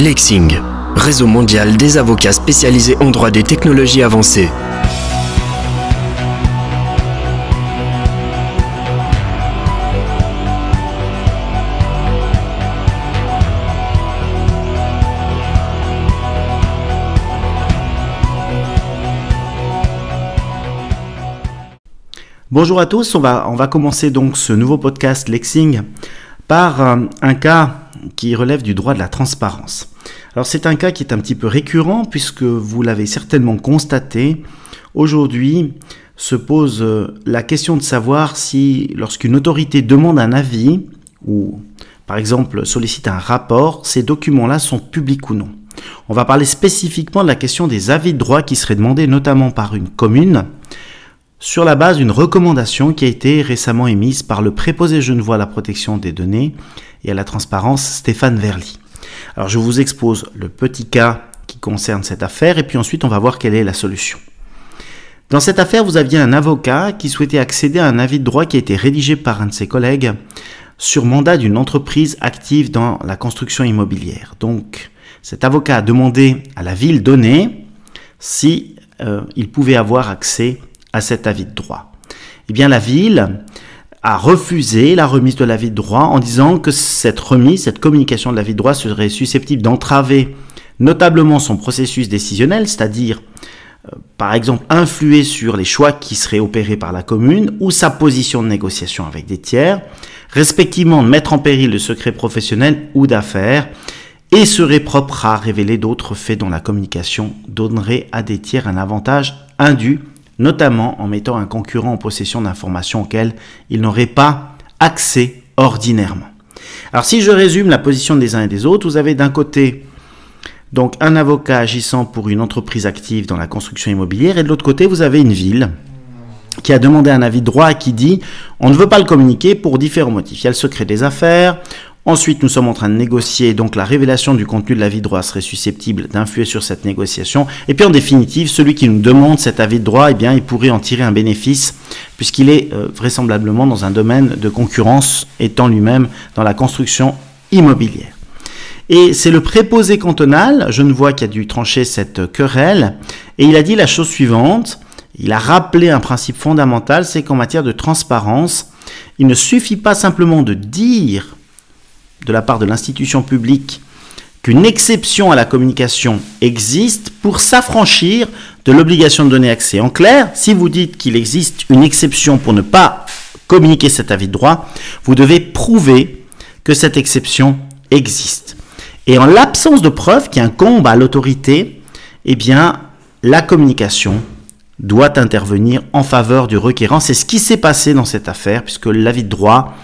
Lexing, réseau mondial des avocats spécialisés en droit des technologies avancées. Bonjour à tous, on va, commencer donc ce nouveau podcast Lexing par euh, un cas qui relève du droit de la transparence. Alors c'est un cas qui est un petit peu récurrent puisque vous l'avez certainement constaté. Aujourd'hui se pose euh, la question de savoir si lorsqu'une autorité demande un avis ou par exemple sollicite un rapport, ces documents-là sont publics ou non. On va parler spécifiquement de la question des avis de droit qui seraient demandés notamment par une commune sur la base d'une recommandation qui a été récemment émise par le préposé genevois à la protection des données et à la transparence Stéphane Verly. Alors je vous expose le petit cas qui concerne cette affaire et puis ensuite on va voir quelle est la solution. Dans cette affaire, vous aviez un avocat qui souhaitait accéder à un avis de droit qui a été rédigé par un de ses collègues sur mandat d'une entreprise active dans la construction immobilière. Donc cet avocat a demandé à la ville donnée si euh, il pouvait avoir accès à cet avis de droit Eh bien, la ville a refusé la remise de l'avis de droit en disant que cette remise, cette communication de l'avis de droit serait susceptible d'entraver notablement son processus décisionnel, c'est-à-dire euh, par exemple influer sur les choix qui seraient opérés par la commune ou sa position de négociation avec des tiers, respectivement mettre en péril le secret professionnel ou d'affaires, et serait propre à révéler d'autres faits dont la communication donnerait à des tiers un avantage indu notamment en mettant un concurrent en possession d'informations auxquelles il n'aurait pas accès ordinairement. Alors si je résume la position des uns et des autres, vous avez d'un côté donc un avocat agissant pour une entreprise active dans la construction immobilière et de l'autre côté vous avez une ville qui a demandé un avis de droit qui dit on ne veut pas le communiquer pour différents motifs. Il y a le secret des affaires, Ensuite, nous sommes en train de négocier, donc la révélation du contenu de l'avis de droit serait susceptible d'influer sur cette négociation. Et puis en définitive, celui qui nous demande cet avis de droit, eh bien, il pourrait en tirer un bénéfice, puisqu'il est euh, vraisemblablement dans un domaine de concurrence, étant lui-même dans la construction immobilière. Et c'est le préposé cantonal, je ne vois qui a dû trancher cette querelle, et il a dit la chose suivante, il a rappelé un principe fondamental, c'est qu'en matière de transparence, il ne suffit pas simplement de dire de la part de l'institution publique qu'une exception à la communication existe pour s'affranchir de l'obligation de donner accès. En clair, si vous dites qu'il existe une exception pour ne pas communiquer cet avis de droit, vous devez prouver que cette exception existe. Et en l'absence de preuves qui incombe à l'autorité, eh bien, la communication doit intervenir en faveur du requérant. C'est ce qui s'est passé dans cette affaire, puisque l'avis de droit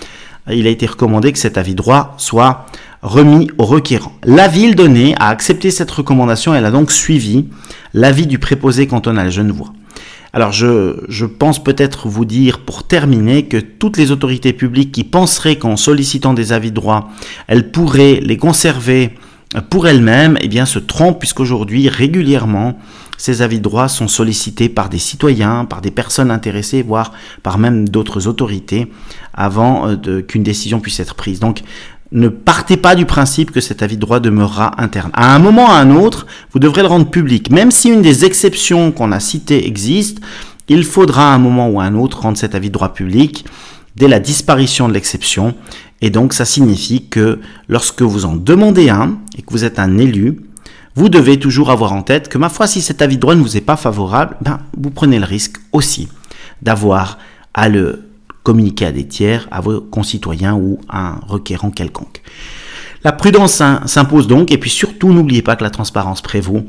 il a été recommandé que cet avis droit soit remis au requérant. La ville donnée a accepté cette recommandation, elle a donc suivi l'avis du préposé cantonal genevois. Alors je, je pense peut-être vous dire pour terminer que toutes les autorités publiques qui penseraient qu'en sollicitant des avis de droit, elles pourraient les conserver pour elles-mêmes, eh bien se trompent puisqu'aujourd'hui régulièrement ces avis de droit sont sollicités par des citoyens, par des personnes intéressées, voire par même d'autres autorités, avant euh, qu'une décision puisse être prise. Donc, ne partez pas du principe que cet avis de droit demeurera interne. À un moment ou à un autre, vous devrez le rendre public. Même si une des exceptions qu'on a citées existe, il faudra à un moment ou à un autre rendre cet avis de droit public dès la disparition de l'exception. Et donc, ça signifie que lorsque vous en demandez un et que vous êtes un élu, vous devez toujours avoir en tête que, ma foi, si cet avis de droit ne vous est pas favorable, ben, vous prenez le risque aussi d'avoir à le communiquer à des tiers, à vos concitoyens ou à un requérant quelconque. La prudence s'impose donc, et puis surtout n'oubliez pas que la transparence prévaut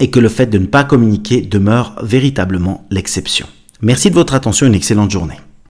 et que le fait de ne pas communiquer demeure véritablement l'exception. Merci de votre attention, une excellente journée.